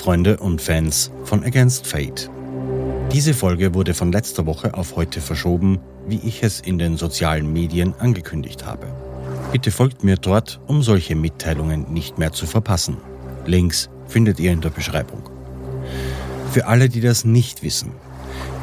Freunde und Fans von Against Fate. Diese Folge wurde von letzter Woche auf heute verschoben, wie ich es in den sozialen Medien angekündigt habe. Bitte folgt mir dort, um solche Mitteilungen nicht mehr zu verpassen. Links findet ihr in der Beschreibung. Für alle, die das nicht wissen,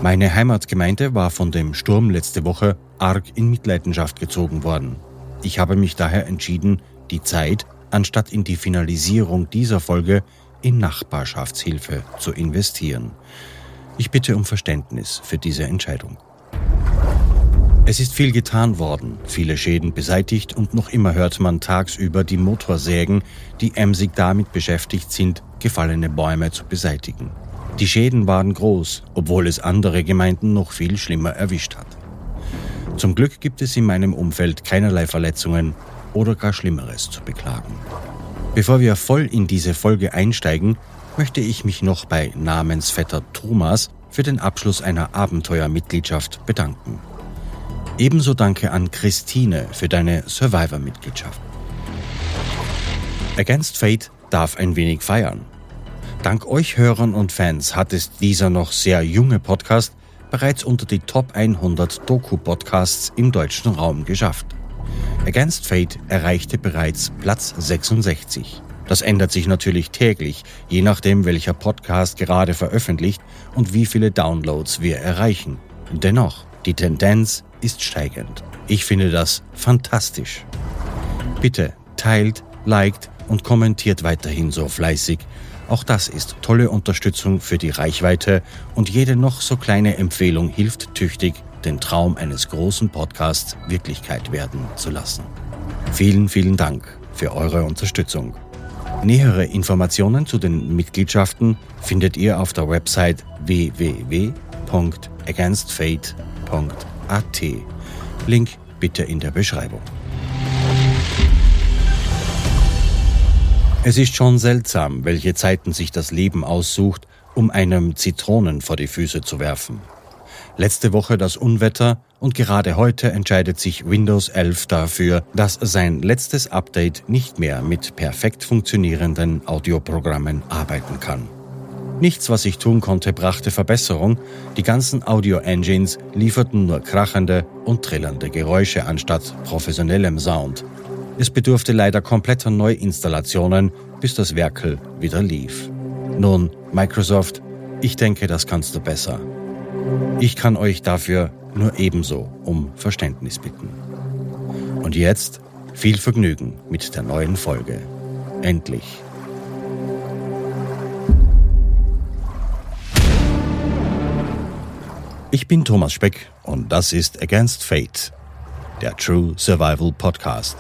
meine Heimatgemeinde war von dem Sturm letzte Woche arg in Mitleidenschaft gezogen worden. Ich habe mich daher entschieden, die Zeit, anstatt in die Finalisierung dieser Folge, in Nachbarschaftshilfe zu investieren. Ich bitte um Verständnis für diese Entscheidung. Es ist viel getan worden, viele Schäden beseitigt und noch immer hört man tagsüber die Motorsägen, die emsig damit beschäftigt sind, gefallene Bäume zu beseitigen. Die Schäden waren groß, obwohl es andere Gemeinden noch viel schlimmer erwischt hat. Zum Glück gibt es in meinem Umfeld keinerlei Verletzungen oder gar Schlimmeres zu beklagen. Bevor wir voll in diese Folge einsteigen, möchte ich mich noch bei Namensvetter Thomas für den Abschluss einer Abenteuermitgliedschaft bedanken. Ebenso danke an Christine für deine Survivor-Mitgliedschaft. Against Fate darf ein wenig feiern. Dank euch Hörern und Fans hat es dieser noch sehr junge Podcast bereits unter die Top 100 Doku-Podcasts im deutschen Raum geschafft. Against Fate erreichte bereits Platz 66. Das ändert sich natürlich täglich, je nachdem, welcher Podcast gerade veröffentlicht und wie viele Downloads wir erreichen. Dennoch, die Tendenz ist steigend. Ich finde das fantastisch. Bitte teilt, liked und kommentiert weiterhin so fleißig. Auch das ist tolle Unterstützung für die Reichweite und jede noch so kleine Empfehlung hilft tüchtig, den Traum eines großen Podcasts Wirklichkeit werden zu lassen. Vielen, vielen Dank für eure Unterstützung. Nähere Informationen zu den Mitgliedschaften findet ihr auf der Website www.againstfate.at. Link bitte in der Beschreibung. Es ist schon seltsam, welche Zeiten sich das Leben aussucht, um einem Zitronen vor die Füße zu werfen letzte Woche das Unwetter und gerade heute entscheidet sich Windows 11 dafür, dass sein letztes Update nicht mehr mit perfekt funktionierenden Audioprogrammen arbeiten kann. Nichts, was ich tun konnte, brachte Verbesserung. Die ganzen Audio-Engines lieferten nur krachende und trillernde Geräusche anstatt professionellem Sound. Es bedurfte leider kompletter Neuinstallationen, bis das Werkel wieder lief. Nun, Microsoft, ich denke, das kannst du besser. Ich kann euch dafür nur ebenso um Verständnis bitten. Und jetzt viel Vergnügen mit der neuen Folge. Endlich. Ich bin Thomas Speck und das ist Against Fate, der True Survival Podcast.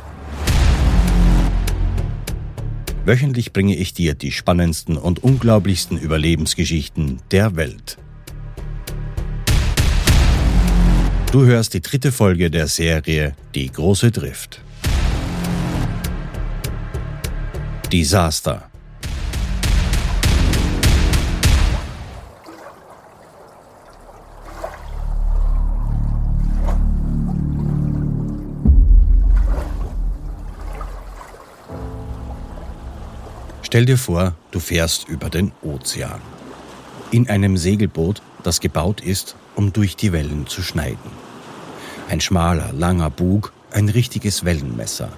Wöchentlich bringe ich dir die spannendsten und unglaublichsten Überlebensgeschichten der Welt. Du hörst die dritte Folge der Serie Die große Drift. Desaster. Stell dir vor, du fährst über den Ozean. In einem Segelboot, das gebaut ist, um durch die Wellen zu schneiden. Ein schmaler, langer Bug, ein richtiges Wellenmesser.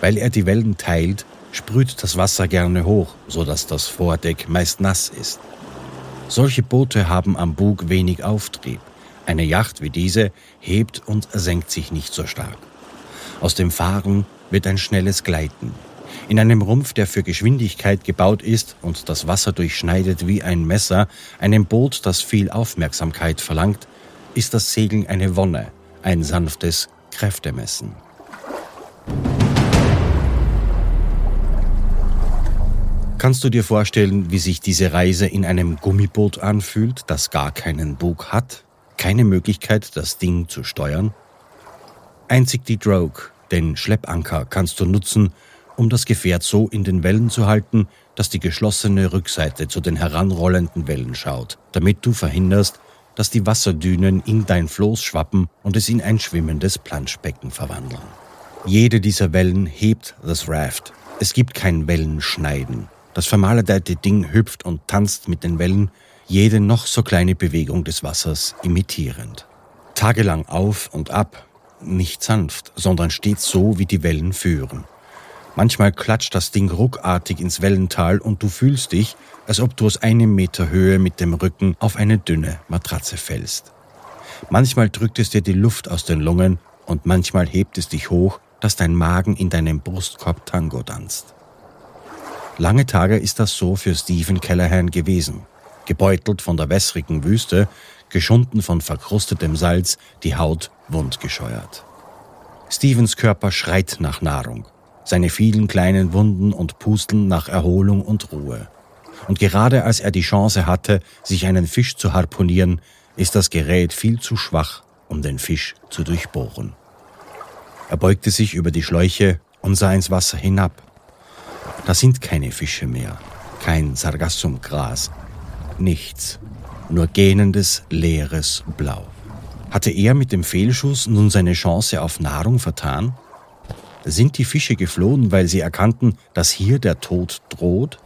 Weil er die Wellen teilt, sprüht das Wasser gerne hoch, so dass das Vordeck meist nass ist. Solche Boote haben am Bug wenig Auftrieb. Eine Yacht wie diese hebt und senkt sich nicht so stark. Aus dem Fahren wird ein schnelles Gleiten. In einem Rumpf, der für Geschwindigkeit gebaut ist und das Wasser durchschneidet wie ein Messer, einem Boot, das viel Aufmerksamkeit verlangt, ist das Segeln eine Wonne, ein sanftes Kräftemessen. Kannst du dir vorstellen, wie sich diese Reise in einem Gummiboot anfühlt, das gar keinen Bug hat, keine Möglichkeit, das Ding zu steuern? Einzig die Drogue, den Schleppanker, kannst du nutzen, um das Gefährt so in den Wellen zu halten, dass die geschlossene Rückseite zu den heranrollenden Wellen schaut, damit du verhinderst, dass die Wasserdünen in dein Floß schwappen und es in ein schwimmendes Planschbecken verwandeln. Jede dieser Wellen hebt das Raft. Es gibt kein Wellenschneiden. Das vermaledeite Ding hüpft und tanzt mit den Wellen, jede noch so kleine Bewegung des Wassers imitierend. Tagelang auf und ab, nicht sanft, sondern stets so, wie die Wellen führen. Manchmal klatscht das Ding ruckartig ins Wellental und du fühlst dich, als ob du aus einem Meter Höhe mit dem Rücken auf eine dünne Matratze fällst. Manchmal drückt es dir die Luft aus den Lungen und manchmal hebt es dich hoch, dass dein Magen in deinem Brustkorb Tango tanzt. Lange Tage ist das so für Stephen Callahan gewesen. Gebeutelt von der wässrigen Wüste, geschunden von verkrustetem Salz, die Haut wundgescheuert. Stevens Körper schreit nach Nahrung, seine vielen kleinen Wunden und Pusteln nach Erholung und Ruhe. Und gerade als er die Chance hatte, sich einen Fisch zu harponieren, ist das Gerät viel zu schwach, um den Fisch zu durchbohren. Er beugte sich über die Schläuche und sah ins Wasser hinab. Da sind keine Fische mehr, kein Sargassumgras, nichts, nur gähnendes, leeres Blau. Hatte er mit dem Fehlschuss nun seine Chance auf Nahrung vertan? Sind die Fische geflohen, weil sie erkannten, dass hier der Tod droht?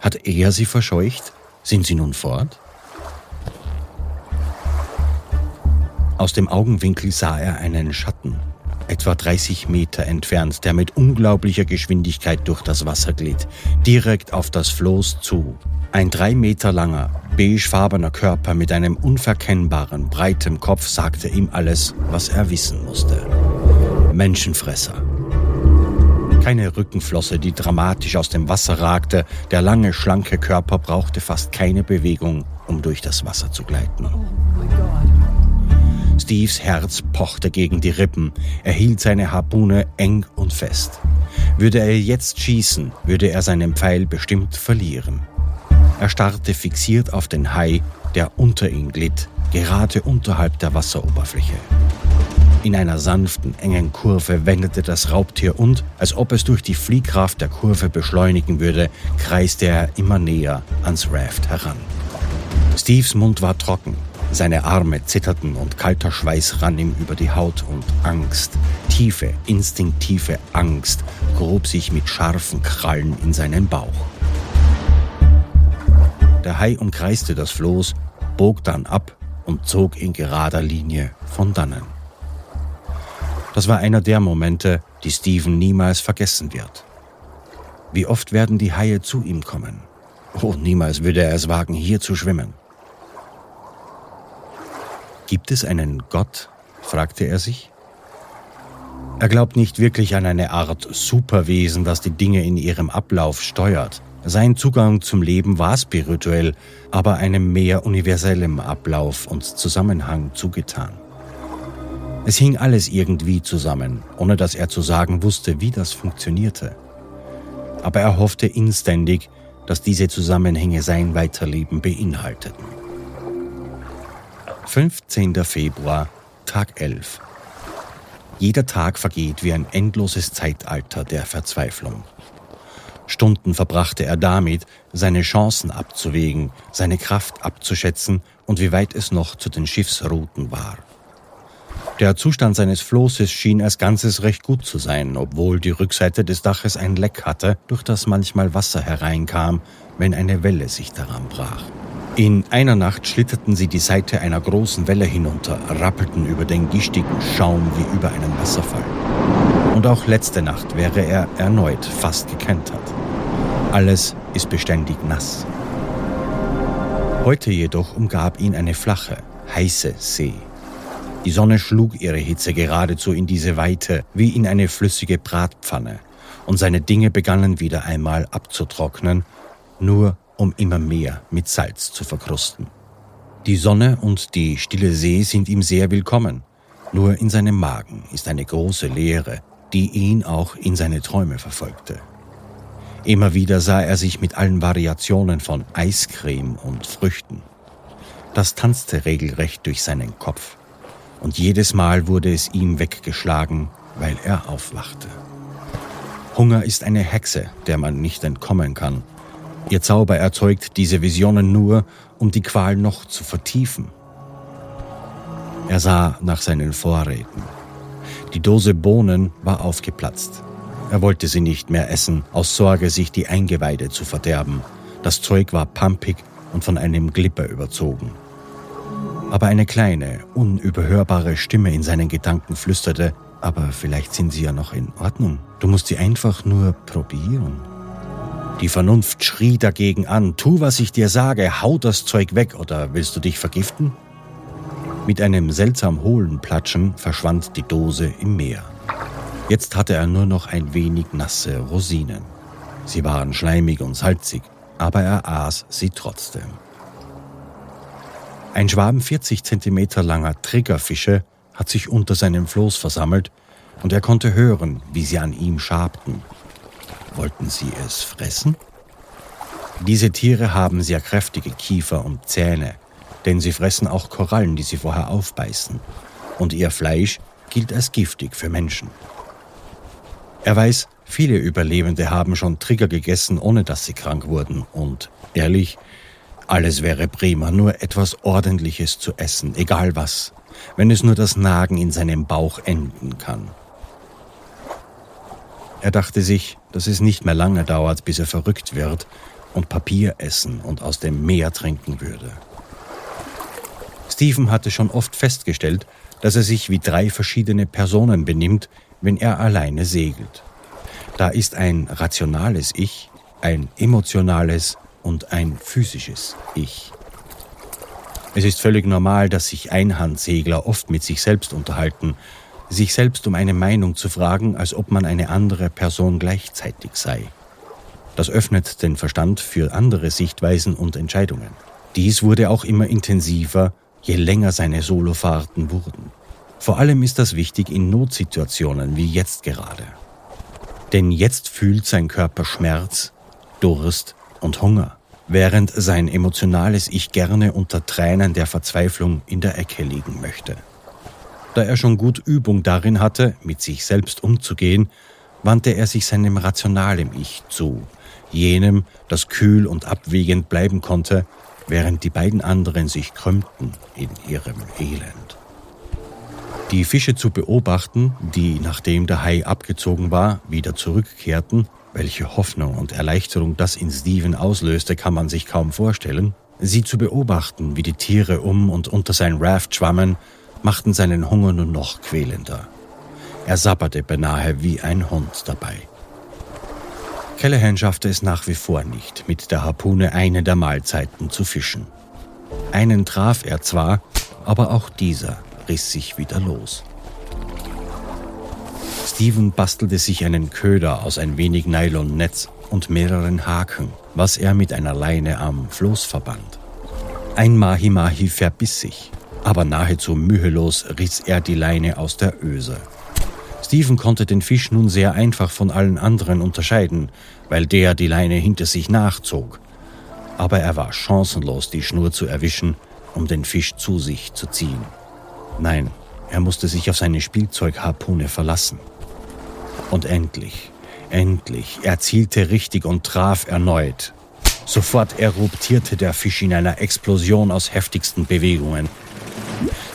Hat er sie verscheucht? Sind sie nun fort? Aus dem Augenwinkel sah er einen Schatten, etwa 30 Meter entfernt, der mit unglaublicher Geschwindigkeit durch das Wasser glitt, direkt auf das Floß zu. Ein drei Meter langer, beigefarbener Körper mit einem unverkennbaren, breiten Kopf sagte ihm alles, was er wissen musste. Menschenfresser. Keine Rückenflosse, die dramatisch aus dem Wasser ragte, der lange, schlanke Körper brauchte fast keine Bewegung, um durch das Wasser zu gleiten. Steves Herz pochte gegen die Rippen. Er hielt seine Harpune eng und fest. Würde er jetzt schießen, würde er seinen Pfeil bestimmt verlieren. Er starrte fixiert auf den Hai, der unter ihm glitt, gerade unterhalb der Wasseroberfläche. In einer sanften, engen Kurve wendete das Raubtier und, als ob es durch die Fliehkraft der Kurve beschleunigen würde, kreiste er immer näher ans Raft heran. Steves Mund war trocken, seine Arme zitterten und kalter Schweiß rann ihm über die Haut und Angst, tiefe, instinktive Angst, grub sich mit scharfen Krallen in seinen Bauch. Der Hai umkreiste das Floß, bog dann ab und zog in gerader Linie von dannen. Das war einer der Momente, die Steven niemals vergessen wird. Wie oft werden die Haie zu ihm kommen? Oh, niemals würde er es wagen, hier zu schwimmen. Gibt es einen Gott? fragte er sich. Er glaubt nicht wirklich an eine Art Superwesen, das die Dinge in ihrem Ablauf steuert. Sein Zugang zum Leben war spirituell, aber einem mehr universellem Ablauf und Zusammenhang zugetan. Es hing alles irgendwie zusammen, ohne dass er zu sagen wusste, wie das funktionierte. Aber er hoffte inständig, dass diese Zusammenhänge sein Weiterleben beinhalteten. 15. Februar, Tag 11. Jeder Tag vergeht wie ein endloses Zeitalter der Verzweiflung. Stunden verbrachte er damit, seine Chancen abzuwägen, seine Kraft abzuschätzen und wie weit es noch zu den Schiffsrouten war. Der Zustand seines Flosses schien als Ganzes recht gut zu sein, obwohl die Rückseite des Daches ein Leck hatte, durch das manchmal Wasser hereinkam, wenn eine Welle sich daran brach. In einer Nacht schlitterten sie die Seite einer großen Welle hinunter, rappelten über den gischigen Schaum wie über einen Wasserfall. Und auch letzte Nacht wäre er erneut fast gekentert. Alles ist beständig nass. Heute jedoch umgab ihn eine flache, heiße See. Die Sonne schlug ihre Hitze geradezu in diese Weite wie in eine flüssige Bratpfanne, und seine Dinge begannen wieder einmal abzutrocknen, nur um immer mehr mit Salz zu verkrusten. Die Sonne und die stille See sind ihm sehr willkommen, nur in seinem Magen ist eine große Leere, die ihn auch in seine Träume verfolgte. Immer wieder sah er sich mit allen Variationen von Eiscreme und Früchten. Das tanzte regelrecht durch seinen Kopf. Und jedes Mal wurde es ihm weggeschlagen, weil er aufwachte. Hunger ist eine Hexe, der man nicht entkommen kann. Ihr Zauber erzeugt diese Visionen nur, um die Qual noch zu vertiefen. Er sah nach seinen Vorräten. Die Dose Bohnen war aufgeplatzt. Er wollte sie nicht mehr essen, aus Sorge, sich die Eingeweide zu verderben. Das Zeug war pampig und von einem Glipper überzogen. Aber eine kleine, unüberhörbare Stimme in seinen Gedanken flüsterte, aber vielleicht sind sie ja noch in Ordnung. Du musst sie einfach nur probieren. Die Vernunft schrie dagegen an, tu, was ich dir sage, hau das Zeug weg oder willst du dich vergiften? Mit einem seltsam hohlen Platschen verschwand die Dose im Meer. Jetzt hatte er nur noch ein wenig nasse Rosinen. Sie waren schleimig und salzig, aber er aß sie trotzdem. Ein Schwaben 40 Zentimeter langer Triggerfische hat sich unter seinem Floß versammelt und er konnte hören, wie sie an ihm schabten. Wollten sie es fressen? Diese Tiere haben sehr kräftige Kiefer und Zähne, denn sie fressen auch Korallen, die sie vorher aufbeißen. Und ihr Fleisch gilt als giftig für Menschen. Er weiß, viele Überlebende haben schon Trigger gegessen, ohne dass sie krank wurden. Und ehrlich, alles wäre prima, nur etwas Ordentliches zu essen, egal was, wenn es nur das Nagen in seinem Bauch enden kann. Er dachte sich, dass es nicht mehr lange dauert, bis er verrückt wird und Papier essen und aus dem Meer trinken würde. Stephen hatte schon oft festgestellt, dass er sich wie drei verschiedene Personen benimmt, wenn er alleine segelt. Da ist ein rationales Ich, ein emotionales und ein physisches Ich. Es ist völlig normal, dass sich Einhandsegler oft mit sich selbst unterhalten sich selbst um eine Meinung zu fragen, als ob man eine andere Person gleichzeitig sei. Das öffnet den Verstand für andere Sichtweisen und Entscheidungen. Dies wurde auch immer intensiver, je länger seine Solofahrten wurden. Vor allem ist das wichtig in Notsituationen wie jetzt gerade. Denn jetzt fühlt sein Körper Schmerz, Durst und Hunger, während sein emotionales Ich gerne unter Tränen der Verzweiflung in der Ecke liegen möchte. Da er schon gut Übung darin hatte, mit sich selbst umzugehen, wandte er sich seinem rationalen Ich zu, jenem, das kühl und abwägend bleiben konnte, während die beiden anderen sich krümmten in ihrem Elend. Die Fische zu beobachten, die, nachdem der Hai abgezogen war, wieder zurückkehrten, welche Hoffnung und Erleichterung das in Steven auslöste, kann man sich kaum vorstellen, sie zu beobachten, wie die Tiere um und unter sein Raft schwammen, machten seinen Hunger nur noch quälender. Er sabberte beinahe wie ein Hund dabei. Callahan schaffte es nach wie vor nicht, mit der Harpune eine der Mahlzeiten zu fischen. Einen traf er zwar, aber auch dieser riss sich wieder los. Steven bastelte sich einen Köder aus ein wenig Nylonnetz und mehreren Haken, was er mit einer Leine am Floß verband. Ein Mahi-Mahi verbiss sich, aber nahezu mühelos riss er die Leine aus der Öse. Stephen konnte den Fisch nun sehr einfach von allen anderen unterscheiden, weil der die Leine hinter sich nachzog. Aber er war chancenlos, die Schnur zu erwischen, um den Fisch zu sich zu ziehen. Nein, er musste sich auf seine Spielzeugharpune verlassen. Und endlich, endlich, er zielte richtig und traf erneut. Sofort eruptierte der Fisch in einer Explosion aus heftigsten Bewegungen.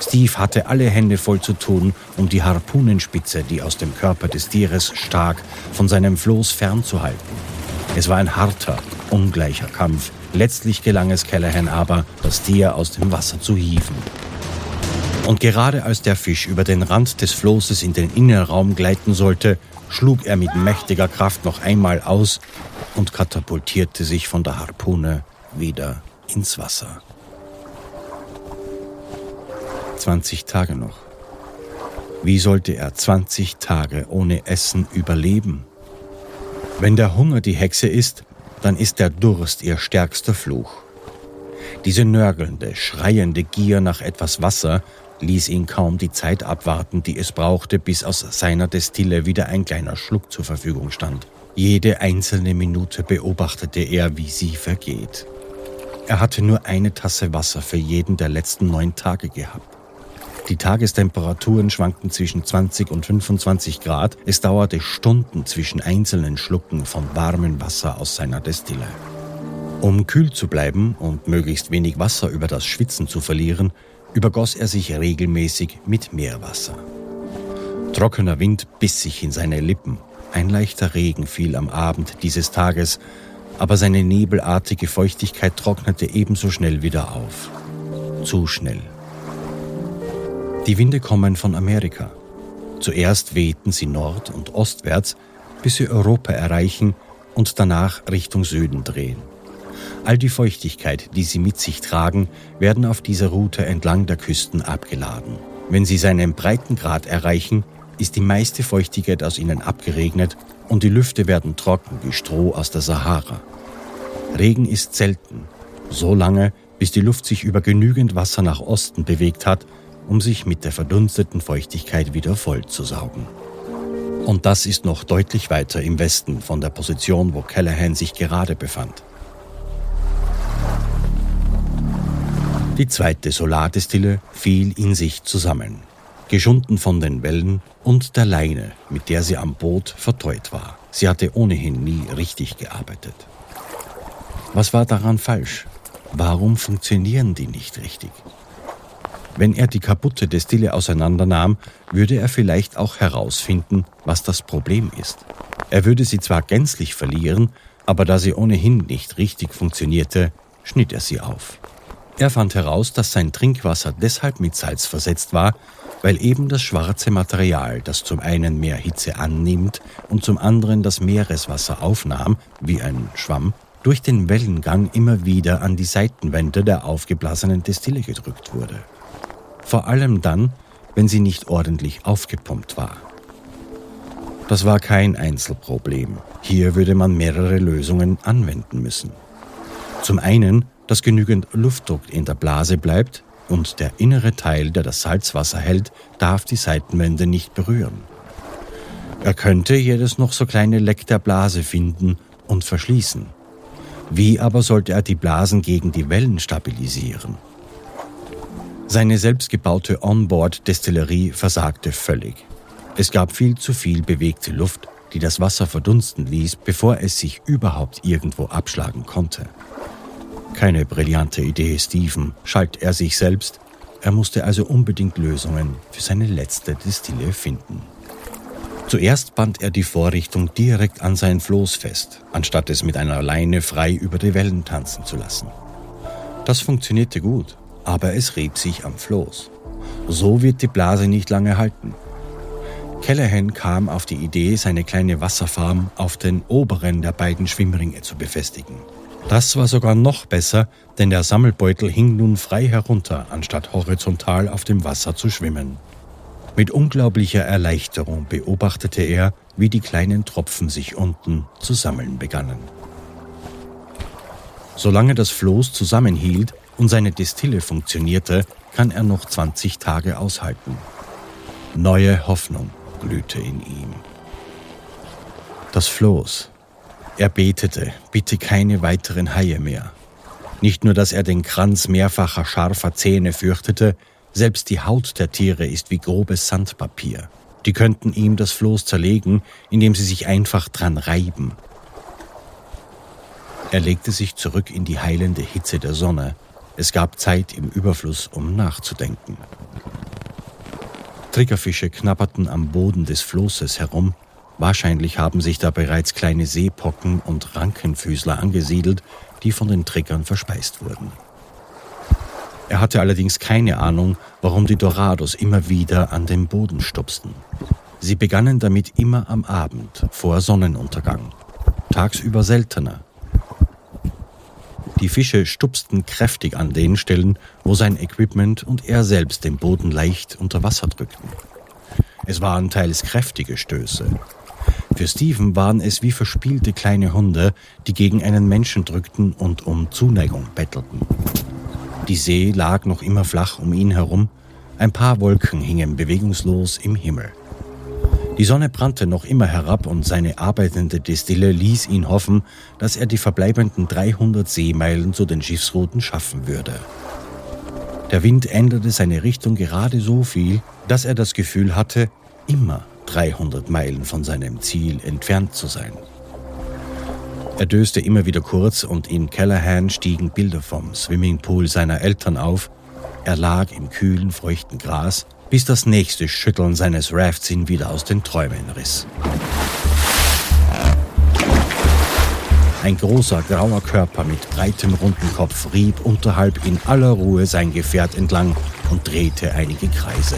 Steve hatte alle Hände voll zu tun, um die Harpunenspitze, die aus dem Körper des Tieres stak, von seinem Floß fernzuhalten. Es war ein harter, ungleicher Kampf. Letztlich gelang es Callahan aber, das Tier aus dem Wasser zu hieven. Und gerade als der Fisch über den Rand des Floßes in den Innenraum gleiten sollte, schlug er mit mächtiger Kraft noch einmal aus und katapultierte sich von der Harpune wieder ins Wasser. 20 Tage noch. Wie sollte er 20 Tage ohne Essen überleben? Wenn der Hunger die Hexe ist, dann ist der Durst ihr stärkster Fluch. Diese nörgelnde, schreiende Gier nach etwas Wasser ließ ihn kaum die Zeit abwarten, die es brauchte, bis aus seiner Destille wieder ein kleiner Schluck zur Verfügung stand. Jede einzelne Minute beobachtete er, wie sie vergeht. Er hatte nur eine Tasse Wasser für jeden der letzten neun Tage gehabt. Die Tagestemperaturen schwankten zwischen 20 und 25 Grad. Es dauerte Stunden zwischen einzelnen Schlucken von warmem Wasser aus seiner Destille. Um kühl zu bleiben und möglichst wenig Wasser über das Schwitzen zu verlieren, übergoss er sich regelmäßig mit Meerwasser. Trockener Wind biss sich in seine Lippen Ein leichter Regen fiel am Abend dieses Tages, aber seine nebelartige Feuchtigkeit trocknete ebenso schnell wieder auf. Zu schnell. Die Winde kommen von Amerika. Zuerst wehten sie nord- und ostwärts, bis sie Europa erreichen und danach Richtung Süden drehen. All die Feuchtigkeit, die sie mit sich tragen, werden auf dieser Route entlang der Küsten abgeladen. Wenn sie seinen Breitengrad erreichen, ist die meiste Feuchtigkeit aus ihnen abgeregnet und die Lüfte werden trocken wie Stroh aus der Sahara. Regen ist selten, so lange, bis die Luft sich über genügend Wasser nach Osten bewegt hat, um sich mit der verdunsteten Feuchtigkeit wieder vollzusaugen. Und das ist noch deutlich weiter im Westen von der Position, wo Callahan sich gerade befand. Die zweite Solardestille fiel in sich zusammen, geschunden von den Wellen und der Leine, mit der sie am Boot verteut war. Sie hatte ohnehin nie richtig gearbeitet. Was war daran falsch? Warum funktionieren die nicht richtig? Wenn er die kaputte Destille auseinandernahm, würde er vielleicht auch herausfinden, was das Problem ist. Er würde sie zwar gänzlich verlieren, aber da sie ohnehin nicht richtig funktionierte, schnitt er sie auf. Er fand heraus, dass sein Trinkwasser deshalb mit Salz versetzt war, weil eben das schwarze Material, das zum einen mehr Hitze annimmt und zum anderen das Meereswasser aufnahm, wie ein Schwamm, durch den Wellengang immer wieder an die Seitenwände der aufgeblasenen Destille gedrückt wurde. Vor allem dann, wenn sie nicht ordentlich aufgepumpt war. Das war kein Einzelproblem. Hier würde man mehrere Lösungen anwenden müssen. Zum einen, dass genügend Luftdruck in der Blase bleibt und der innere Teil, der das Salzwasser hält, darf die Seitenwände nicht berühren. Er könnte jedes noch so kleine Leck der Blase finden und verschließen. Wie aber sollte er die Blasen gegen die Wellen stabilisieren? Seine selbstgebaute Onboard-Destillerie versagte völlig. Es gab viel zu viel bewegte Luft, die das Wasser verdunsten ließ, bevor es sich überhaupt irgendwo abschlagen konnte. Keine brillante Idee, Stephen, schalt er sich selbst. Er musste also unbedingt Lösungen für seine letzte Destille finden. Zuerst band er die Vorrichtung direkt an sein Floß fest, anstatt es mit einer Leine frei über die Wellen tanzen zu lassen. Das funktionierte gut, aber es rieb sich am Floß. So wird die Blase nicht lange halten. Callahan kam auf die Idee, seine kleine Wasserfarm auf den oberen der beiden Schwimmringe zu befestigen. Das war sogar noch besser, denn der Sammelbeutel hing nun frei herunter, anstatt horizontal auf dem Wasser zu schwimmen. Mit unglaublicher Erleichterung beobachtete er, wie die kleinen Tropfen sich unten zu sammeln begannen. Solange das Floß zusammenhielt, und seine Destille funktionierte, kann er noch 20 Tage aushalten. Neue Hoffnung glühte in ihm. Das Floß. Er betete, bitte keine weiteren Haie mehr. Nicht nur, dass er den Kranz mehrfacher scharfer Zähne fürchtete, selbst die Haut der Tiere ist wie grobes Sandpapier. Die könnten ihm das Floß zerlegen, indem sie sich einfach dran reiben. Er legte sich zurück in die heilende Hitze der Sonne, es gab Zeit im Überfluss, um nachzudenken. Triggerfische knabberten am Boden des Flosses herum. Wahrscheinlich haben sich da bereits kleine Seepocken und Rankenfüßler angesiedelt, die von den Triggern verspeist wurden. Er hatte allerdings keine Ahnung, warum die Dorados immer wieder an den Boden stupsten. Sie begannen damit immer am Abend, vor Sonnenuntergang. Tagsüber seltener, die Fische stupsten kräftig an den Stellen, wo sein Equipment und er selbst den Boden leicht unter Wasser drückten. Es waren teils kräftige Stöße. Für Stephen waren es wie verspielte kleine Hunde, die gegen einen Menschen drückten und um Zuneigung bettelten. Die See lag noch immer flach um ihn herum, ein paar Wolken hingen bewegungslos im Himmel. Die Sonne brannte noch immer herab und seine arbeitende Destille ließ ihn hoffen, dass er die verbleibenden 300 Seemeilen zu den Schiffsrouten schaffen würde. Der Wind änderte seine Richtung gerade so viel, dass er das Gefühl hatte, immer 300 Meilen von seinem Ziel entfernt zu sein. Er döste immer wieder kurz und in Callahan stiegen Bilder vom Swimmingpool seiner Eltern auf. Er lag im kühlen, feuchten Gras bis das nächste Schütteln seines Rafts ihn wieder aus den Träumen riss. Ein großer grauer Körper mit breitem runden Kopf rieb unterhalb in aller Ruhe sein Gefährt entlang und drehte einige Kreise.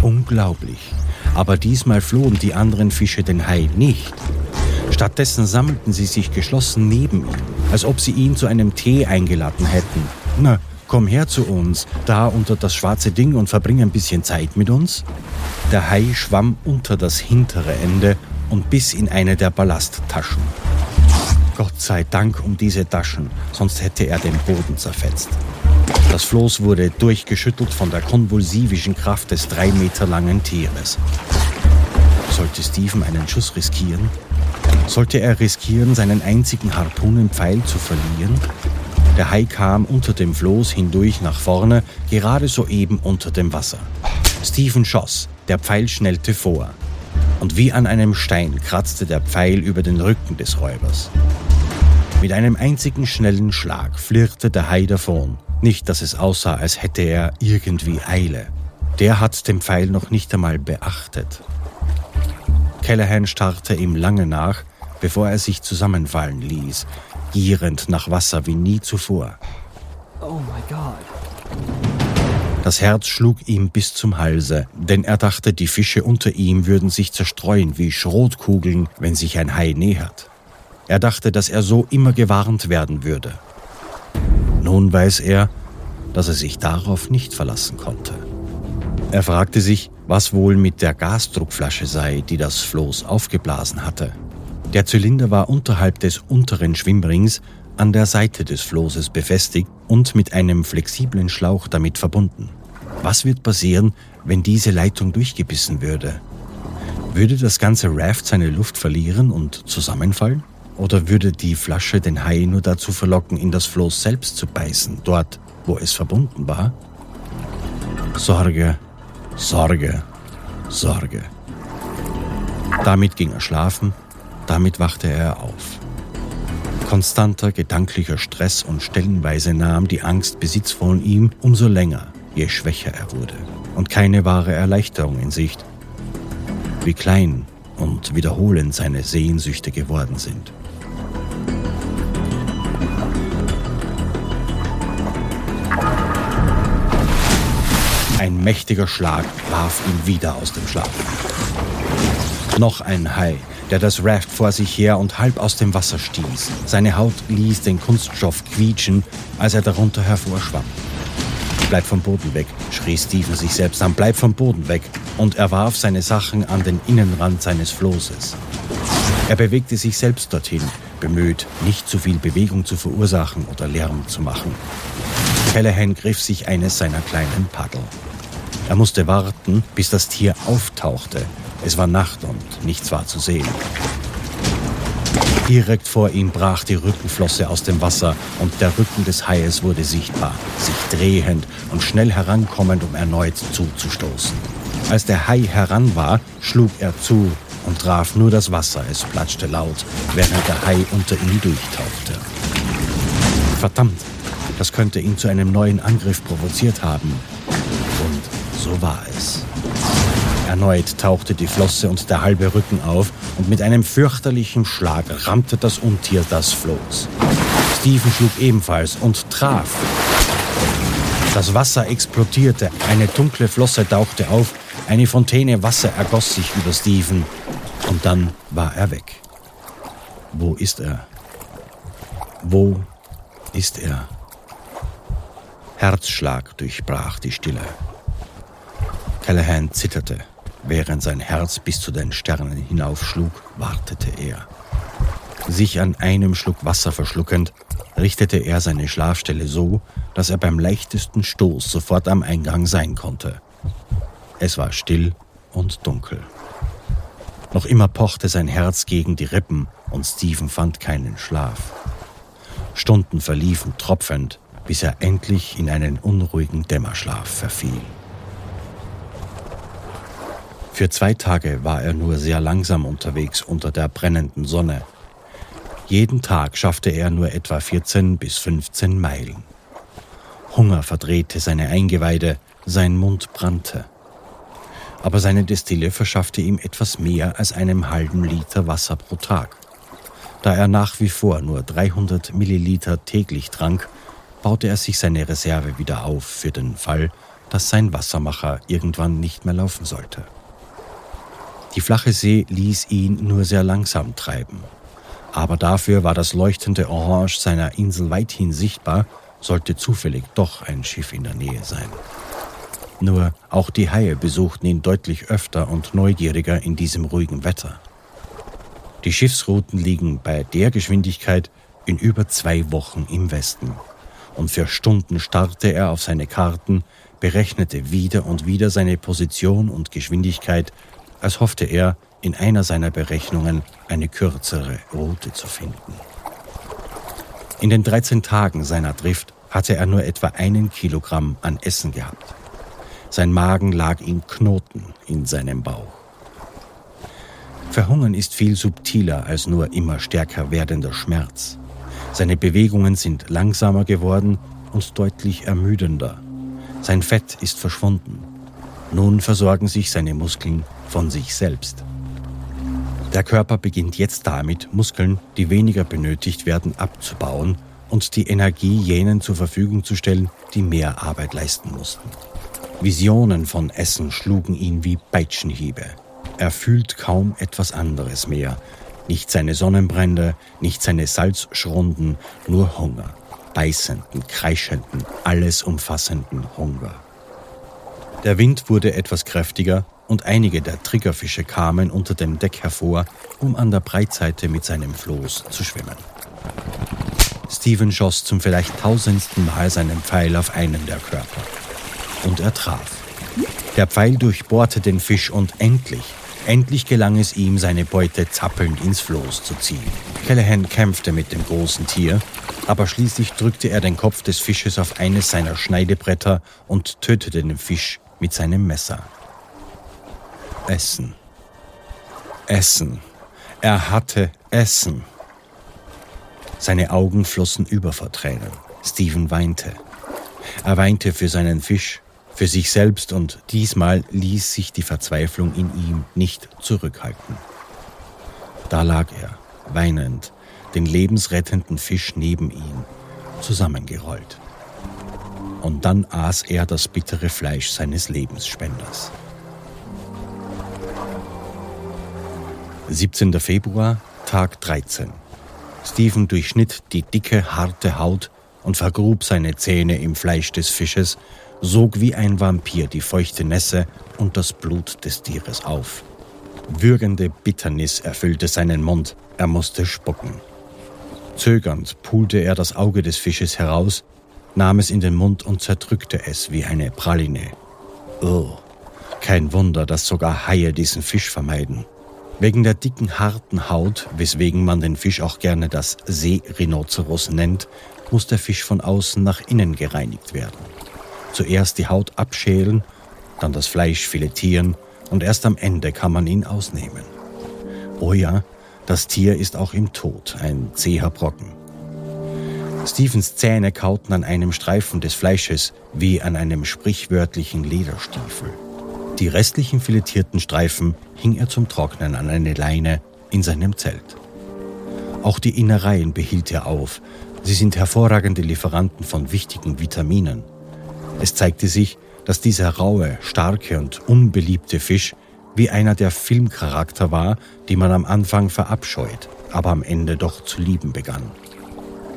Unglaublich. Aber diesmal flohen die anderen Fische den Hai nicht. Stattdessen sammelten sie sich geschlossen neben ihm, als ob sie ihn zu einem Tee eingeladen hätten. Na, komm her zu uns, da unter das schwarze Ding und verbring ein bisschen Zeit mit uns. Der Hai schwamm unter das hintere Ende und biss in eine der Ballasttaschen. Gott sei Dank um diese Taschen, sonst hätte er den Boden zerfetzt. Das Floß wurde durchgeschüttelt von der konvulsivischen Kraft des drei Meter langen Tieres. Sollte Stephen einen Schuss riskieren? Sollte er riskieren, seinen einzigen Harpunenpfeil zu verlieren? Der Hai kam unter dem Floß hindurch nach vorne, gerade soeben unter dem Wasser. Stephen schoss, der Pfeil schnellte vor. Und wie an einem Stein kratzte der Pfeil über den Rücken des Räubers. Mit einem einzigen schnellen Schlag flirrte der Hai davon. Nicht, dass es aussah, als hätte er irgendwie Eile. Der hat den Pfeil noch nicht einmal beachtet. Callahan starrte ihm lange nach, bevor er sich zusammenfallen ließ, gierend nach Wasser wie nie zuvor. Oh my God. Das Herz schlug ihm bis zum Halse, denn er dachte, die Fische unter ihm würden sich zerstreuen wie Schrotkugeln, wenn sich ein Hai nähert. Er dachte, dass er so immer gewarnt werden würde. Nun weiß er, dass er sich darauf nicht verlassen konnte. Er fragte sich, was wohl mit der Gasdruckflasche sei, die das Floß aufgeblasen hatte. Der Zylinder war unterhalb des unteren Schwimmrings an der Seite des Floßes befestigt und mit einem flexiblen Schlauch damit verbunden. Was wird passieren, wenn diese Leitung durchgebissen würde? Würde das ganze Raft seine Luft verlieren und zusammenfallen? Oder würde die Flasche den Hai nur dazu verlocken, in das Floß selbst zu beißen, dort, wo es verbunden war? Sorge, Sorge, Sorge. Damit ging er schlafen, damit wachte er auf. Konstanter gedanklicher Stress und stellenweise nahm die Angst Besitz von ihm umso länger, je schwächer er wurde. Und keine wahre Erleichterung in Sicht. Wie klein und wiederholend seine Sehnsüchte geworden sind. Ein mächtiger Schlag warf ihn wieder aus dem Schlaf. Noch ein Hai, der das Raft vor sich her und halb aus dem Wasser stieß. Seine Haut ließ den Kunststoff quietschen, als er darunter hervorschwamm. Bleib vom Boden weg, schrie Stephen sich selbst an, bleib vom Boden weg, und er warf seine Sachen an den Innenrand seines Floßes. Er bewegte sich selbst dorthin, bemüht, nicht zu viel Bewegung zu verursachen oder Lärm zu machen. Callahan griff sich eines seiner kleinen Paddel. Er musste warten, bis das Tier auftauchte. Es war Nacht und nichts war zu sehen. Direkt vor ihm brach die Rückenflosse aus dem Wasser und der Rücken des Haies wurde sichtbar, sich drehend und schnell herankommend, um erneut zuzustoßen. Als der Hai heran war, schlug er zu und traf nur das Wasser. Es platschte laut, während der Hai unter ihm durchtauchte. Verdammt, das könnte ihn zu einem neuen Angriff provoziert haben. So war es. Erneut tauchte die Flosse und der halbe Rücken auf und mit einem fürchterlichen Schlag rammte das Untier das Floß. Stephen schlug ebenfalls und traf. Das Wasser explodierte, eine dunkle Flosse tauchte auf, eine Fontäne Wasser ergoss sich über Stephen und dann war er weg. Wo ist er? Wo ist er? Herzschlag durchbrach die Stille. Callahan zitterte. Während sein Herz bis zu den Sternen hinaufschlug, wartete er. Sich an einem Schluck Wasser verschluckend, richtete er seine Schlafstelle so, dass er beim leichtesten Stoß sofort am Eingang sein konnte. Es war still und dunkel. Noch immer pochte sein Herz gegen die Rippen und Stephen fand keinen Schlaf. Stunden verliefen tropfend, bis er endlich in einen unruhigen Dämmerschlaf verfiel. Für zwei Tage war er nur sehr langsam unterwegs unter der brennenden Sonne. Jeden Tag schaffte er nur etwa 14 bis 15 Meilen. Hunger verdrehte seine Eingeweide, sein Mund brannte. Aber seine Destille verschaffte ihm etwas mehr als einem halben Liter Wasser pro Tag. Da er nach wie vor nur 300 Milliliter täglich trank, baute er sich seine Reserve wieder auf für den Fall, dass sein Wassermacher irgendwann nicht mehr laufen sollte. Die flache See ließ ihn nur sehr langsam treiben. Aber dafür war das leuchtende Orange seiner Insel weithin sichtbar, sollte zufällig doch ein Schiff in der Nähe sein. Nur auch die Haie besuchten ihn deutlich öfter und neugieriger in diesem ruhigen Wetter. Die Schiffsrouten liegen bei der Geschwindigkeit in über zwei Wochen im Westen. Und für Stunden starrte er auf seine Karten, berechnete wieder und wieder seine Position und Geschwindigkeit, als hoffte er, in einer seiner Berechnungen eine kürzere Route zu finden. In den 13 Tagen seiner Drift hatte er nur etwa einen Kilogramm an Essen gehabt. Sein Magen lag in Knoten in seinem Bauch. Verhungern ist viel subtiler als nur immer stärker werdender Schmerz. Seine Bewegungen sind langsamer geworden und deutlich ermüdender. Sein Fett ist verschwunden. Nun versorgen sich seine Muskeln von sich selbst. Der Körper beginnt jetzt damit, Muskeln, die weniger benötigt werden, abzubauen und die Energie jenen zur Verfügung zu stellen, die mehr Arbeit leisten mussten. Visionen von Essen schlugen ihn wie Peitschenhiebe. Er fühlt kaum etwas anderes mehr. Nicht seine Sonnenbrände, nicht seine Salzschrunden, nur Hunger. Beißenden, kreischenden, alles umfassenden Hunger. Der Wind wurde etwas kräftiger und einige der Triggerfische kamen unter dem Deck hervor, um an der Breitseite mit seinem Floß zu schwimmen. Steven schoss zum vielleicht tausendsten Mal seinen Pfeil auf einen der Körper. Und er traf. Der Pfeil durchbohrte den Fisch und endlich Endlich gelang es ihm, seine Beute zappelnd ins Floß zu ziehen. Callahan kämpfte mit dem großen Tier, aber schließlich drückte er den Kopf des Fisches auf eines seiner Schneidebretter und tötete den Fisch mit seinem Messer. Essen. Essen. Er hatte Essen. Seine Augen flossen über vor Tränen. Stephen weinte. Er weinte für seinen Fisch, für sich selbst und diesmal ließ sich die Verzweiflung in ihm nicht zurückhalten. Da lag er, weinend, den lebensrettenden Fisch neben ihm, zusammengerollt. Und dann aß er das bittere Fleisch seines Lebensspenders. 17. Februar, Tag 13. Stephen durchschnitt die dicke, harte Haut und vergrub seine Zähne im Fleisch des Fisches sog wie ein Vampir die feuchte Nässe und das Blut des Tieres auf. Würgende Bitternis erfüllte seinen Mund, er musste spucken. Zögernd pulte er das Auge des Fisches heraus, nahm es in den Mund und zerdrückte es wie eine Praline. Oh, kein Wunder, dass sogar Haie diesen Fisch vermeiden. Wegen der dicken, harten Haut, weswegen man den Fisch auch gerne das Seerhinoceros nennt, muss der Fisch von außen nach innen gereinigt werden. Zuerst die Haut abschälen, dann das Fleisch filetieren und erst am Ende kann man ihn ausnehmen. Oh ja, das Tier ist auch im Tod ein zäher Brocken. Stephens Zähne kauten an einem Streifen des Fleisches wie an einem sprichwörtlichen Lederstiefel. Die restlichen filetierten Streifen hing er zum Trocknen an eine Leine in seinem Zelt. Auch die Innereien behielt er auf. Sie sind hervorragende Lieferanten von wichtigen Vitaminen. Es zeigte sich, dass dieser raue, starke und unbeliebte Fisch wie einer der Filmcharakter war, die man am Anfang verabscheut, aber am Ende doch zu lieben begann.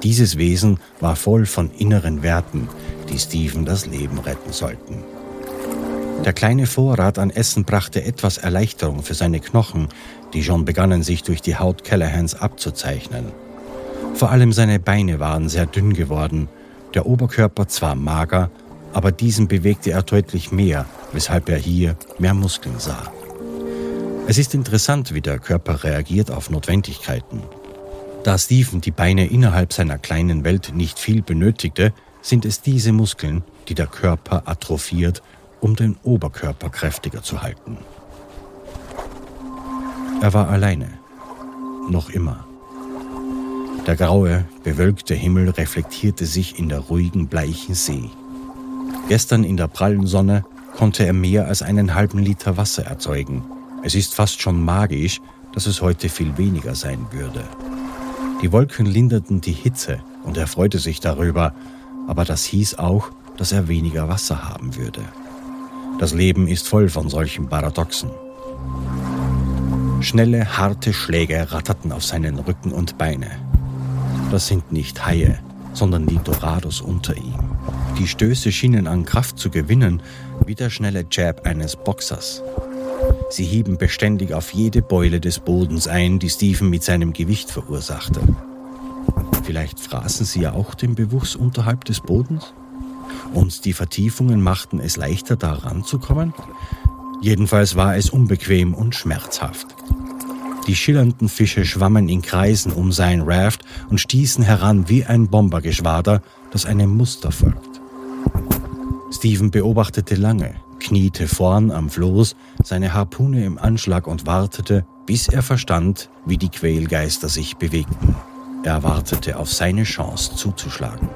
Dieses Wesen war voll von inneren Werten, die Stephen das Leben retten sollten. Der kleine Vorrat an Essen brachte etwas Erleichterung für seine Knochen, die schon begannen sich durch die Haut Callahans abzuzeichnen. Vor allem seine Beine waren sehr dünn geworden, der Oberkörper zwar mager, aber diesen bewegte er deutlich mehr, weshalb er hier mehr Muskeln sah. Es ist interessant, wie der Körper reagiert auf Notwendigkeiten. Da Stephen die Beine innerhalb seiner kleinen Welt nicht viel benötigte, sind es diese Muskeln, die der Körper atrophiert, um den Oberkörper kräftiger zu halten. Er war alleine. Noch immer. Der graue, bewölkte Himmel reflektierte sich in der ruhigen, bleichen See. Gestern in der prallen Sonne konnte er mehr als einen halben Liter Wasser erzeugen. Es ist fast schon magisch, dass es heute viel weniger sein würde. Die Wolken linderten die Hitze und er freute sich darüber, aber das hieß auch, dass er weniger Wasser haben würde. Das Leben ist voll von solchen Paradoxen. Schnelle, harte Schläge ratterten auf seinen Rücken und Beine. Das sind nicht Haie, sondern die Dorados unter ihm. Die Stöße schienen an Kraft zu gewinnen, wie der schnelle Jab eines Boxers. Sie hieben beständig auf jede Beule des Bodens ein, die Stephen mit seinem Gewicht verursachte. Vielleicht fraßen sie ja auch den Bewuchs unterhalb des Bodens? Und die Vertiefungen machten es leichter, da ranzukommen? Jedenfalls war es unbequem und schmerzhaft. Die schillernden Fische schwammen in Kreisen um sein Raft und stießen heran wie ein Bombergeschwader, das einem Muster folgt. Steven beobachtete lange, kniete vorn am Floß, seine Harpune im Anschlag und wartete, bis er verstand, wie die Quälgeister sich bewegten. Er wartete auf seine Chance zuzuschlagen.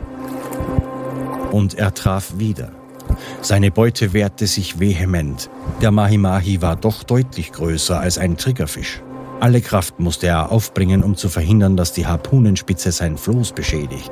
Und er traf wieder. Seine Beute wehrte sich vehement. Der Mahi-Mahi war doch deutlich größer als ein Triggerfisch. Alle Kraft musste er aufbringen, um zu verhindern, dass die Harpunenspitze sein Floß beschädigt.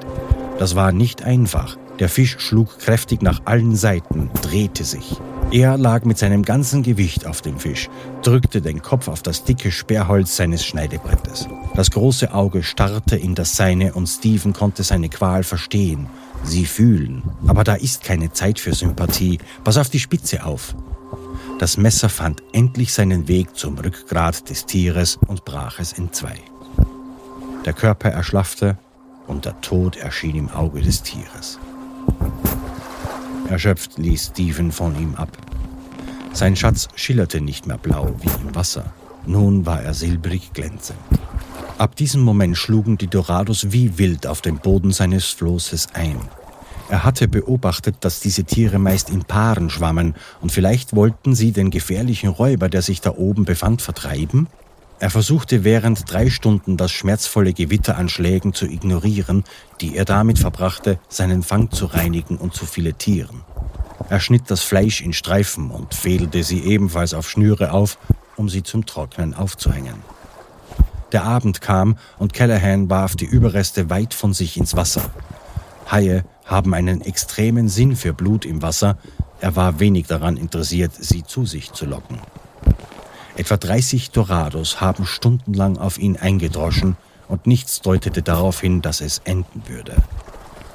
Das war nicht einfach. Der Fisch schlug kräftig nach allen Seiten, drehte sich. Er lag mit seinem ganzen Gewicht auf dem Fisch, drückte den Kopf auf das dicke Sperrholz seines Schneidebrettes. Das große Auge starrte in das seine und Stephen konnte seine Qual verstehen, sie fühlen. Aber da ist keine Zeit für Sympathie. Pass auf die Spitze auf. Das Messer fand endlich seinen Weg zum Rückgrat des Tieres und brach es in zwei. Der Körper erschlaffte und der Tod erschien im Auge des Tieres. Erschöpft ließ Stephen von ihm ab. Sein Schatz schillerte nicht mehr blau wie im Wasser. Nun war er silbrig glänzend. Ab diesem Moment schlugen die Dorados wie wild auf den Boden seines Flosses ein. Er hatte beobachtet, dass diese Tiere meist in Paaren schwammen und vielleicht wollten sie den gefährlichen Räuber, der sich da oben befand, vertreiben? Er versuchte während drei Stunden das schmerzvolle Gewitter an Schlägen zu ignorieren, die er damit verbrachte, seinen Fang zu reinigen und zu filetieren. Er schnitt das Fleisch in Streifen und fädelte sie ebenfalls auf Schnüre auf, um sie zum Trocknen aufzuhängen. Der Abend kam und Callahan warf die Überreste weit von sich ins Wasser. Haie haben einen extremen Sinn für Blut im Wasser, er war wenig daran interessiert, sie zu sich zu locken. Etwa 30 Dorados haben stundenlang auf ihn eingedroschen und nichts deutete darauf hin, dass es enden würde.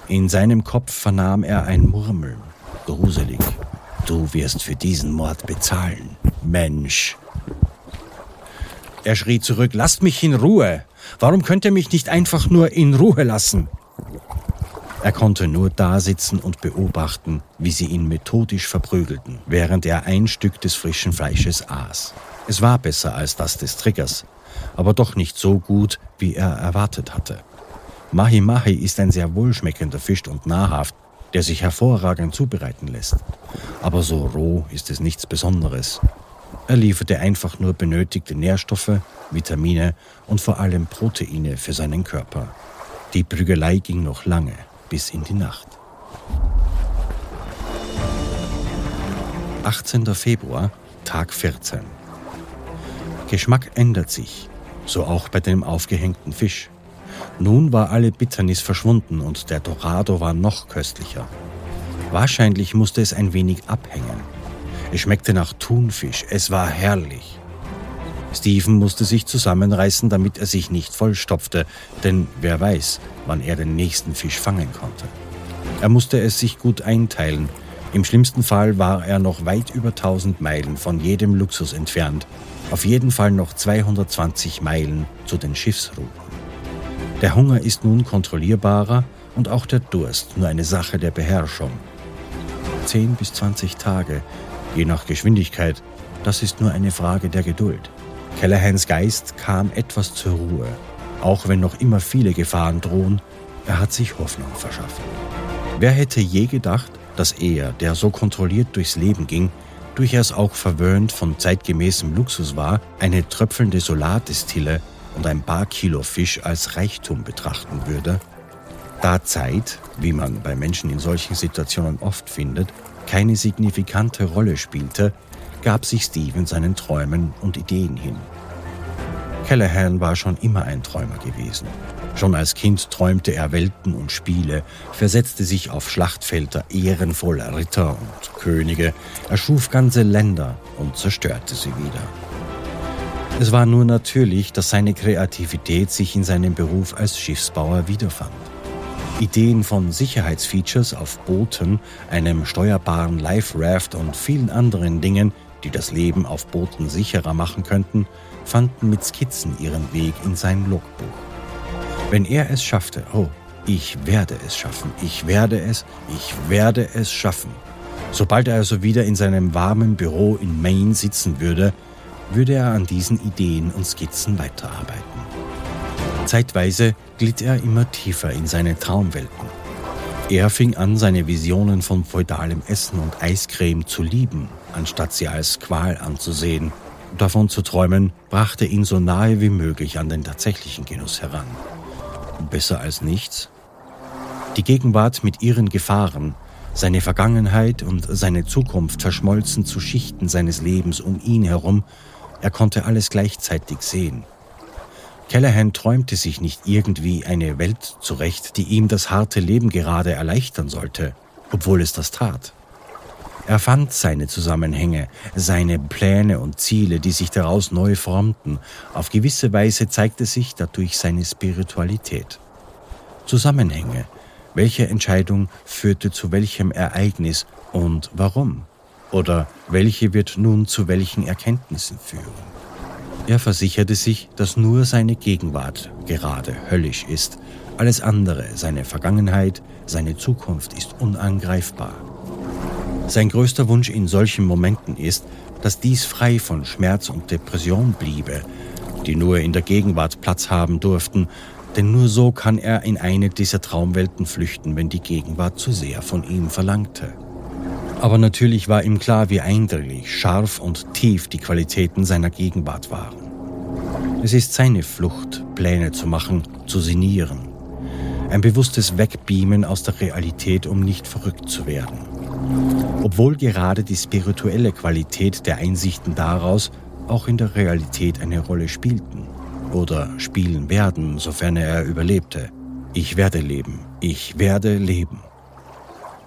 In seinem Kopf vernahm er ein Murmeln. Gruselig. Du wirst für diesen Mord bezahlen, Mensch. Er schrie zurück, lasst mich in Ruhe. Warum könnt ihr mich nicht einfach nur in Ruhe lassen? Er konnte nur dasitzen und beobachten, wie sie ihn methodisch verprügelten, während er ein Stück des frischen Fleisches aß. Es war besser als das des Triggers, aber doch nicht so gut, wie er erwartet hatte. Mahi Mahi ist ein sehr wohlschmeckender Fisch und nahrhaft, der sich hervorragend zubereiten lässt. Aber so roh ist es nichts Besonderes. Er lieferte einfach nur benötigte Nährstoffe, Vitamine und vor allem Proteine für seinen Körper. Die Prügelei ging noch lange, bis in die Nacht. 18. Februar, Tag 14. Geschmack ändert sich, so auch bei dem aufgehängten Fisch. Nun war alle Bitternis verschwunden und der Dorado war noch köstlicher. Wahrscheinlich musste es ein wenig abhängen. Es schmeckte nach Thunfisch, es war herrlich. Stephen musste sich zusammenreißen, damit er sich nicht vollstopfte, denn wer weiß, wann er den nächsten Fisch fangen konnte. Er musste es sich gut einteilen. Im schlimmsten Fall war er noch weit über 1000 Meilen von jedem Luxus entfernt auf jeden Fall noch 220 Meilen zu den Schiffsrouten. Der Hunger ist nun kontrollierbarer und auch der Durst nur eine Sache der Beherrschung. 10 bis 20 Tage, je nach Geschwindigkeit, das ist nur eine Frage der Geduld. Callahans Geist kam etwas zur Ruhe, auch wenn noch immer viele Gefahren drohen, er hat sich Hoffnung verschafft. Wer hätte je gedacht, dass er, der so kontrolliert durchs Leben ging, durchaus auch verwöhnt von zeitgemäßem Luxus war, eine tröpfelnde Solardestille und ein paar Kilo Fisch als Reichtum betrachten würde, da Zeit, wie man bei Menschen in solchen Situationen oft findet, keine signifikante Rolle spielte, gab sich Steven seinen Träumen und Ideen hin. Callahan war schon immer ein Träumer gewesen. Schon als Kind träumte er Welten und Spiele, versetzte sich auf Schlachtfelder ehrenvoller Ritter und Könige, erschuf ganze Länder und zerstörte sie wieder. Es war nur natürlich, dass seine Kreativität sich in seinem Beruf als Schiffsbauer wiederfand. Ideen von Sicherheitsfeatures auf Booten, einem steuerbaren Life Raft und vielen anderen Dingen, die das Leben auf Booten sicherer machen könnten, fanden mit Skizzen ihren Weg in sein Logbuch. Wenn er es schaffte, oh, ich werde es schaffen, ich werde es, ich werde es schaffen. Sobald er also wieder in seinem warmen Büro in Maine sitzen würde, würde er an diesen Ideen und Skizzen weiterarbeiten. Zeitweise glitt er immer tiefer in seine Traumwelten. Er fing an, seine Visionen von feudalem Essen und Eiscreme zu lieben, anstatt sie als Qual anzusehen. Davon zu träumen, brachte ihn so nahe wie möglich an den tatsächlichen Genuss heran. Besser als nichts? Die Gegenwart mit ihren Gefahren, seine Vergangenheit und seine Zukunft verschmolzen zu Schichten seines Lebens um ihn herum, er konnte alles gleichzeitig sehen. Callahan träumte sich nicht irgendwie eine Welt zurecht, die ihm das harte Leben gerade erleichtern sollte, obwohl es das tat. Er fand seine Zusammenhänge, seine Pläne und Ziele, die sich daraus neu formten. Auf gewisse Weise zeigte sich dadurch seine Spiritualität. Zusammenhänge. Welche Entscheidung führte zu welchem Ereignis und warum? Oder welche wird nun zu welchen Erkenntnissen führen? Er versicherte sich, dass nur seine Gegenwart gerade höllisch ist. Alles andere, seine Vergangenheit, seine Zukunft ist unangreifbar. Sein größter Wunsch in solchen Momenten ist, dass dies frei von Schmerz und Depression bliebe, die nur in der Gegenwart Platz haben durften, denn nur so kann er in eine dieser Traumwelten flüchten, wenn die Gegenwart zu sehr von ihm verlangte. Aber natürlich war ihm klar, wie eindringlich, scharf und tief die Qualitäten seiner Gegenwart waren. Es ist seine Flucht, Pläne zu machen, zu sinnieren. Ein bewusstes Wegbeamen aus der Realität, um nicht verrückt zu werden. Obwohl gerade die spirituelle Qualität der Einsichten daraus auch in der Realität eine Rolle spielten oder spielen werden, sofern er überlebte. Ich werde leben, ich werde leben.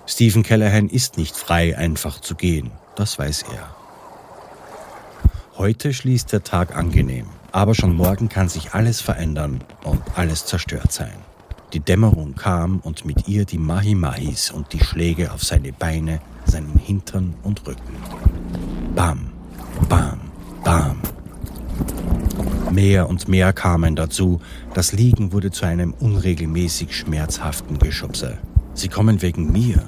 Stephen Callahan ist nicht frei, einfach zu gehen. Das weiß er. Heute schließt der Tag angenehm, aber schon morgen kann sich alles verändern und alles zerstört sein. Die Dämmerung kam und mit ihr die Mahi-Mahis und die Schläge auf seine Beine, seinen Hintern und Rücken. Bam, bam, bam. Mehr und mehr kamen dazu. Das Liegen wurde zu einem unregelmäßig schmerzhaften Geschubse. Sie kommen wegen mir.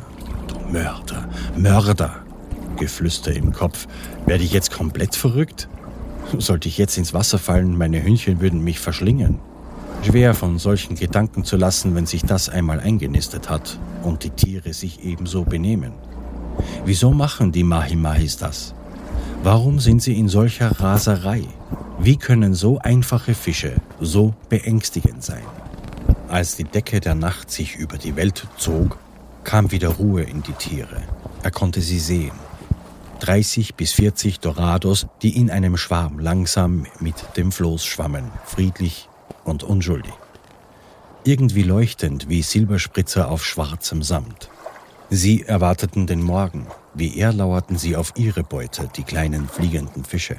Du Mörder, Mörder. Geflüster im Kopf. Werde ich jetzt komplett verrückt? Sollte ich jetzt ins Wasser fallen, meine Hündchen würden mich verschlingen. Schwer von solchen Gedanken zu lassen, wenn sich das einmal eingenistet hat und die Tiere sich ebenso benehmen. Wieso machen die Mahimahis das? Warum sind sie in solcher Raserei? Wie können so einfache Fische so beängstigend sein? Als die Decke der Nacht sich über die Welt zog, kam wieder Ruhe in die Tiere. Er konnte sie sehen. 30 bis 40 Dorados, die in einem Schwarm langsam mit dem Floß schwammen, friedlich und unschuldig. Irgendwie leuchtend wie Silberspritzer auf schwarzem Samt. Sie erwarteten den Morgen, wie er lauerten sie auf ihre Beute, die kleinen fliegenden Fische.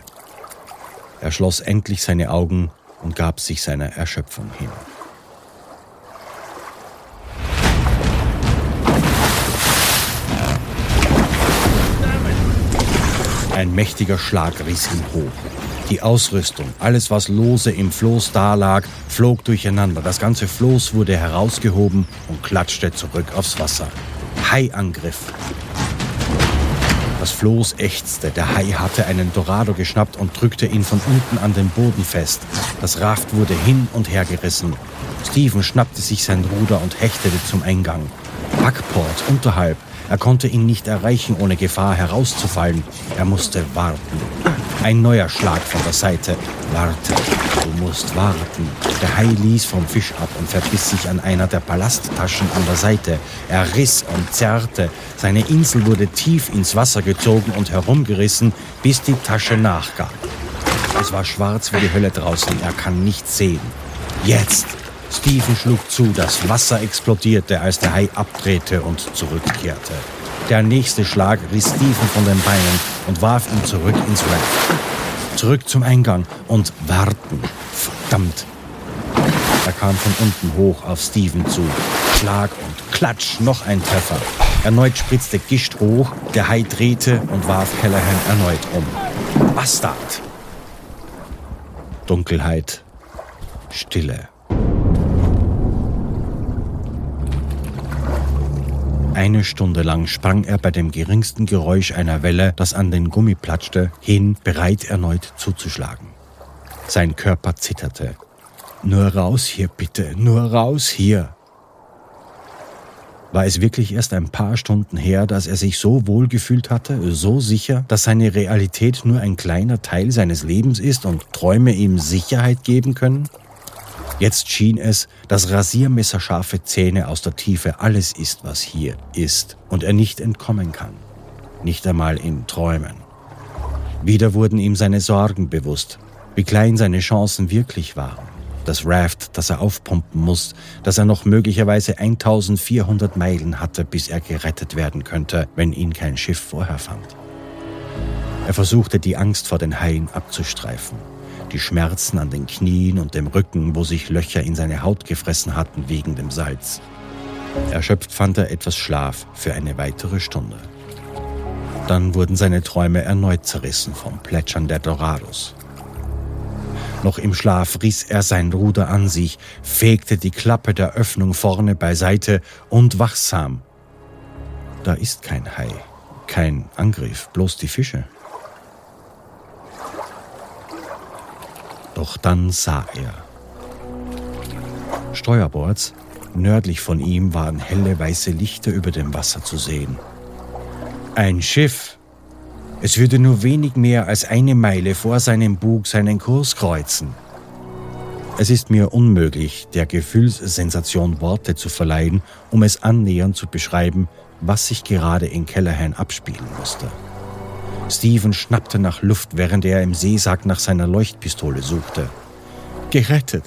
Er schloss endlich seine Augen und gab sich seiner Erschöpfung hin. Ein mächtiger Schlag riss ihn hoch. Die Ausrüstung, alles was lose im Floß dalag, flog durcheinander. Das ganze Floß wurde herausgehoben und klatschte zurück aufs Wasser. Haiangriff. Das Floß ächzte. Der Hai hatte einen Dorado geschnappt und drückte ihn von unten an den Boden fest. Das Raft wurde hin und her gerissen. Steven schnappte sich sein Ruder und hechtete zum Eingang. Backport unterhalb er konnte ihn nicht erreichen, ohne Gefahr herauszufallen. Er musste warten. Ein neuer Schlag von der Seite. Warte, du musst warten. Der Hai ließ vom Fisch ab und verbiss sich an einer der Ballasttaschen an der Seite. Er riss und zerrte. Seine Insel wurde tief ins Wasser gezogen und herumgerissen, bis die Tasche nachgab. Es war schwarz wie die Hölle draußen, er kann nichts sehen. Jetzt! Stephen schlug zu, das Wasser explodierte, als der Hai abdrehte und zurückkehrte. Der nächste Schlag riss Stephen von den Beinen und warf ihn zurück ins Raft. Zurück zum Eingang und warten. Verdammt! Er kam von unten hoch auf Stephen zu. Schlag und Klatsch, noch ein Treffer. Erneut spritzte Gischt hoch, der Hai drehte und warf Callahan erneut um. Bastard! Dunkelheit, Stille. Eine Stunde lang sprang er bei dem geringsten Geräusch einer Welle, das an den Gummi platschte, hin, bereit erneut zuzuschlagen. Sein Körper zitterte. Nur raus hier bitte, nur raus hier. War es wirklich erst ein paar Stunden her, dass er sich so wohl gefühlt hatte, so sicher, dass seine Realität nur ein kleiner Teil seines Lebens ist und Träume ihm Sicherheit geben können? Jetzt schien es, dass rasiermesserscharfe Zähne aus der Tiefe alles ist, was hier ist und er nicht entkommen kann. Nicht einmal in Träumen. Wieder wurden ihm seine Sorgen bewusst, wie klein seine Chancen wirklich waren. Das Raft, das er aufpumpen muss, dass er noch möglicherweise 1400 Meilen hatte, bis er gerettet werden könnte, wenn ihn kein Schiff vorher fand. Er versuchte die Angst vor den Haien abzustreifen die Schmerzen an den Knien und dem Rücken, wo sich Löcher in seine Haut gefressen hatten wegen dem Salz. Erschöpft fand er etwas Schlaf für eine weitere Stunde. Dann wurden seine Träume erneut zerrissen vom Plätschern der Dorados. Noch im Schlaf riss er sein Ruder an sich, fegte die Klappe der Öffnung vorne beiseite und wachsam. Da ist kein Hai, kein Angriff, bloß die Fische. Doch dann sah er. Steuerbords, nördlich von ihm, waren helle weiße Lichter über dem Wasser zu sehen. Ein Schiff. Es würde nur wenig mehr als eine Meile vor seinem Bug seinen Kurs kreuzen. Es ist mir unmöglich, der Gefühlssensation Worte zu verleihen, um es annähernd zu beschreiben, was sich gerade in Callahan abspielen musste. Steven schnappte nach Luft, während er im Seesack nach seiner Leuchtpistole suchte. Gerettet.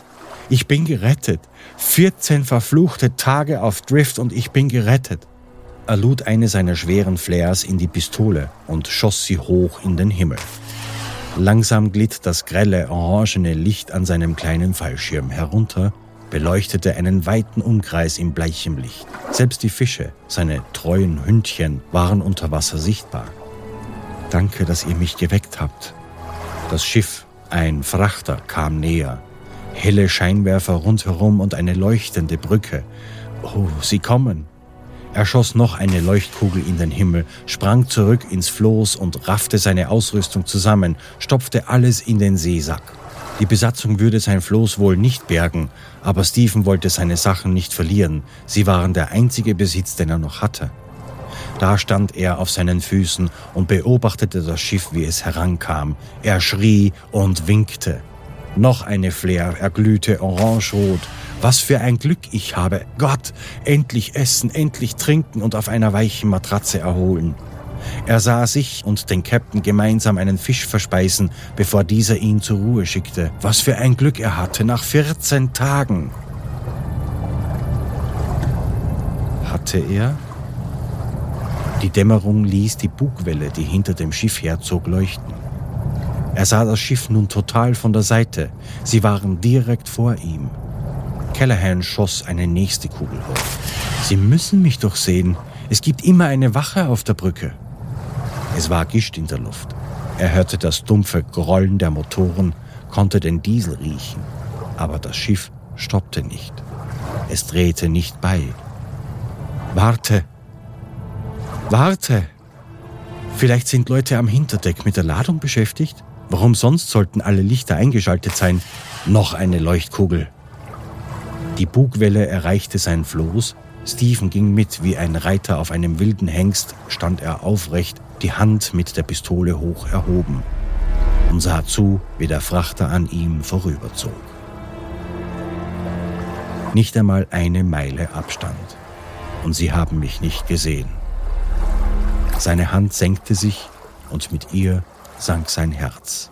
Ich bin gerettet. 14 verfluchte Tage auf Drift und ich bin gerettet. Er lud eine seiner schweren Flares in die Pistole und schoss sie hoch in den Himmel. Langsam glitt das grelle, orangene Licht an seinem kleinen Fallschirm herunter, beleuchtete einen weiten Umkreis in bleichem Licht. Selbst die Fische, seine treuen Hündchen, waren unter Wasser sichtbar. Danke, dass ihr mich geweckt habt. Das Schiff, ein Frachter, kam näher. Helle Scheinwerfer rundherum und eine leuchtende Brücke. Oh, sie kommen. Er schoss noch eine Leuchtkugel in den Himmel, sprang zurück ins Floß und raffte seine Ausrüstung zusammen, stopfte alles in den Seesack. Die Besatzung würde sein Floß wohl nicht bergen, aber Stephen wollte seine Sachen nicht verlieren. Sie waren der einzige Besitz, den er noch hatte. Da stand er auf seinen Füßen und beobachtete das Schiff, wie es herankam. Er schrie und winkte. Noch eine Flair erglühte orangerot. Was für ein Glück ich habe. Gott, endlich essen, endlich trinken und auf einer weichen Matratze erholen. Er sah sich und den Captain gemeinsam einen Fisch verspeisen, bevor dieser ihn zur Ruhe schickte. Was für ein Glück er hatte nach 14 Tagen. Hatte er? Die Dämmerung ließ die Bugwelle, die hinter dem Schiff herzog, leuchten. Er sah das Schiff nun total von der Seite. Sie waren direkt vor ihm. Callahan schoss eine nächste Kugel hoch. Sie müssen mich doch sehen. Es gibt immer eine Wache auf der Brücke. Es war Gischt in der Luft. Er hörte das dumpfe Grollen der Motoren, konnte den Diesel riechen. Aber das Schiff stoppte nicht. Es drehte nicht bei. Warte, Warte! Vielleicht sind Leute am Hinterdeck mit der Ladung beschäftigt? Warum sonst sollten alle Lichter eingeschaltet sein? Noch eine Leuchtkugel. Die Bugwelle erreichte sein Floß. Stephen ging mit wie ein Reiter auf einem wilden Hengst, stand er aufrecht, die Hand mit der Pistole hoch erhoben und sah zu, wie der Frachter an ihm vorüberzog. Nicht einmal eine Meile Abstand. Und sie haben mich nicht gesehen. Seine Hand senkte sich und mit ihr sank sein Herz.